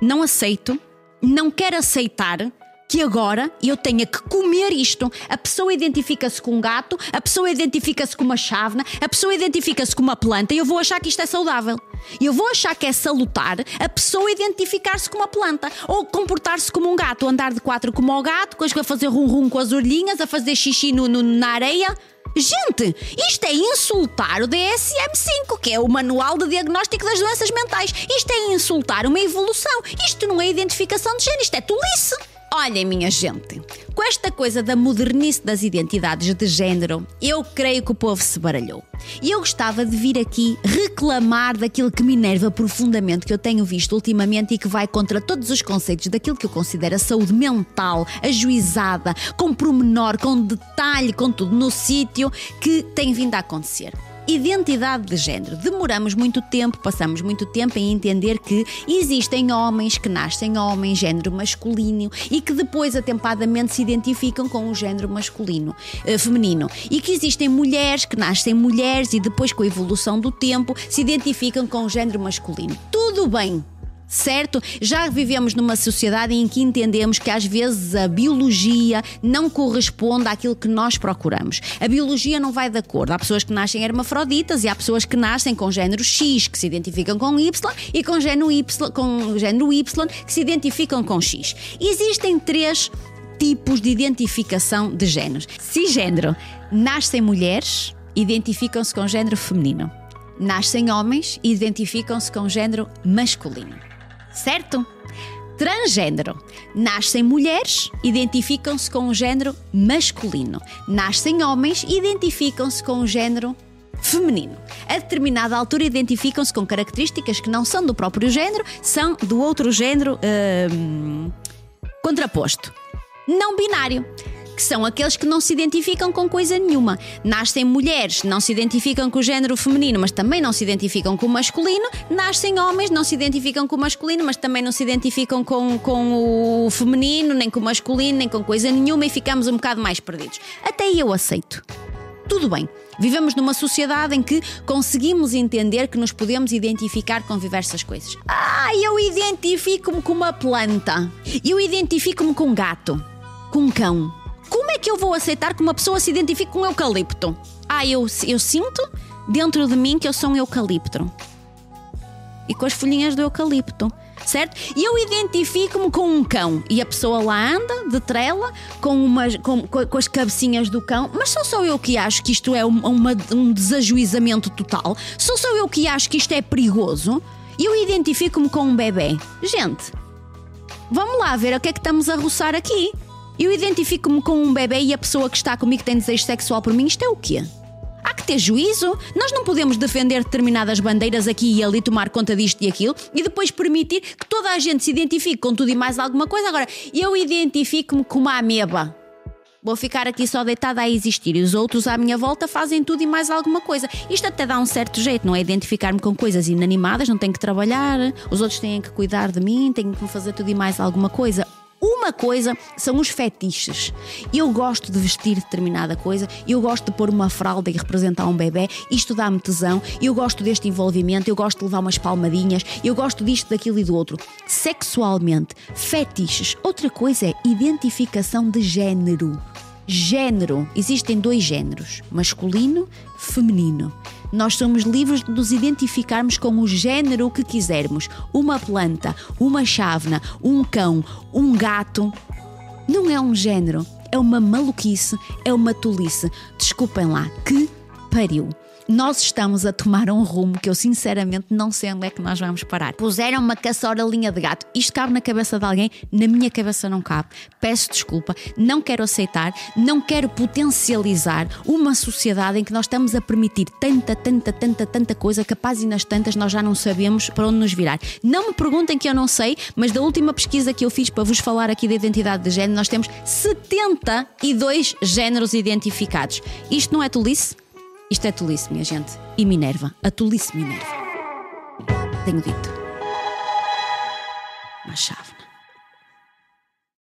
não aceito, não quero aceitar que agora eu tenha que comer isto. A pessoa identifica-se com um gato, a pessoa identifica-se com uma chávena, a pessoa identifica-se com uma planta e eu vou achar que isto é saudável. Eu vou achar que é salutar a pessoa identificar-se com uma planta ou comportar-se como um gato, andar de quatro como o gato, a fazer rum-rum com as orelhinhas, a fazer xixi no, no, na areia. Gente, isto é insultar o DSM-5, que é o Manual de Diagnóstico das Doenças Mentais. Isto é insultar uma evolução. Isto não é identificação de género, isto é tolice. Olhem, minha gente, com esta coisa da modernice das identidades de género, eu creio que o povo se baralhou. E eu gostava de vir aqui reclamar daquilo que me enerva profundamente, que eu tenho visto ultimamente e que vai contra todos os conceitos daquilo que eu considero a saúde mental, ajuizada, com promenor, com detalhe, com tudo no sítio, que tem vindo a acontecer. Identidade de género. Demoramos muito tempo, passamos muito tempo em entender que existem homens que nascem homens, género masculino, e que depois atempadamente se identificam com o género masculino, eh, feminino. E que existem mulheres que nascem mulheres e depois, com a evolução do tempo, se identificam com o género masculino. Tudo bem, certo? Já vivemos numa sociedade em que entendemos que às vezes a biologia não corresponde àquilo que nós procuramos. A biologia não vai de acordo. Há pessoas que nascem hermafroditas e há pessoas que nascem com género X, que se identificam com Y, e com género Y, com género y que se identificam com X. Existem três tipos de identificação de géneros. Cisgênero, nascem mulheres, identificam-se com género feminino. Nascem homens e identificam-se com género masculino certo? Transgênero. Nascem mulheres, identificam-se com o género masculino. Nascem homens, identificam-se com o género feminino. A determinada altura identificam-se com características que não são do próprio género, são do outro género hum, contraposto. Não binário que são aqueles que não se identificam com coisa nenhuma. Nascem mulheres, não se identificam com o género feminino, mas também não se identificam com o masculino. Nascem homens, não se identificam com o masculino, mas também não se identificam com, com o feminino, nem com o masculino, nem com coisa nenhuma e ficamos um bocado mais perdidos. Até eu aceito. Tudo bem. Vivemos numa sociedade em que conseguimos entender que nos podemos identificar com diversas coisas. Ah, eu identifico-me com uma planta. Eu identifico-me com um gato, com um cão, é que eu vou aceitar que uma pessoa se identifique com um eucalipto? Ah, eu, eu sinto dentro de mim que eu sou um eucalipto. E com as folhinhas do eucalipto certo? E eu identifico-me com um cão e a pessoa lá anda de trela com, umas, com, com, as cabecinhas do cão, mas sou só eu que acho que isto é uma, um desajuizamento total, sou só eu que acho que isto é perigoso e eu identifico-me com um bebê. Gente, vamos lá ver o que é que estamos a roçar aqui. Eu identifico-me com um bebê e a pessoa que está comigo tem desejo sexual por mim. Isto é o quê? Há que ter juízo. Nós não podemos defender determinadas bandeiras aqui e ali, tomar conta disto e aquilo e depois permitir que toda a gente se identifique com tudo e mais alguma coisa. Agora, eu identifico-me com uma ameba. Vou ficar aqui só deitada a existir e os outros à minha volta fazem tudo e mais alguma coisa. Isto até dá um certo jeito, não é? Identificar-me com coisas inanimadas, não tenho que trabalhar, os outros têm que cuidar de mim, tenho que fazer tudo e mais alguma coisa. Uma coisa são os fetiches. Eu gosto de vestir determinada coisa, eu gosto de pôr uma fralda e representar um bebê, isto dá-me tesão, eu gosto deste envolvimento, eu gosto de levar umas palmadinhas, eu gosto disto, daquilo e do outro. Sexualmente, fetiches. Outra coisa é identificação de género. Género. Existem dois géneros: masculino, feminino. Nós somos livres de nos identificarmos com o género que quisermos. Uma planta, uma chávena, um cão, um gato. Não é um género, é uma maluquice, é uma tolice. Desculpem lá, que pariu nós estamos a tomar um rumo que eu sinceramente não sei onde é que nós vamos parar. Puseram uma linha de gato. Isto cabe na cabeça de alguém, na minha cabeça não cabe. Peço desculpa, não quero aceitar, não quero potencializar uma sociedade em que nós estamos a permitir tanta, tanta, tanta, tanta coisa que e nas tantas nós já não sabemos para onde nos virar. Não me perguntem que eu não sei, mas da última pesquisa que eu fiz para vos falar aqui da identidade de género, nós temos 72 géneros identificados. Isto não é tolice? Isto é tolice, minha gente. E Minerva. A tolice Minerva. Tenho dito. Uma chave.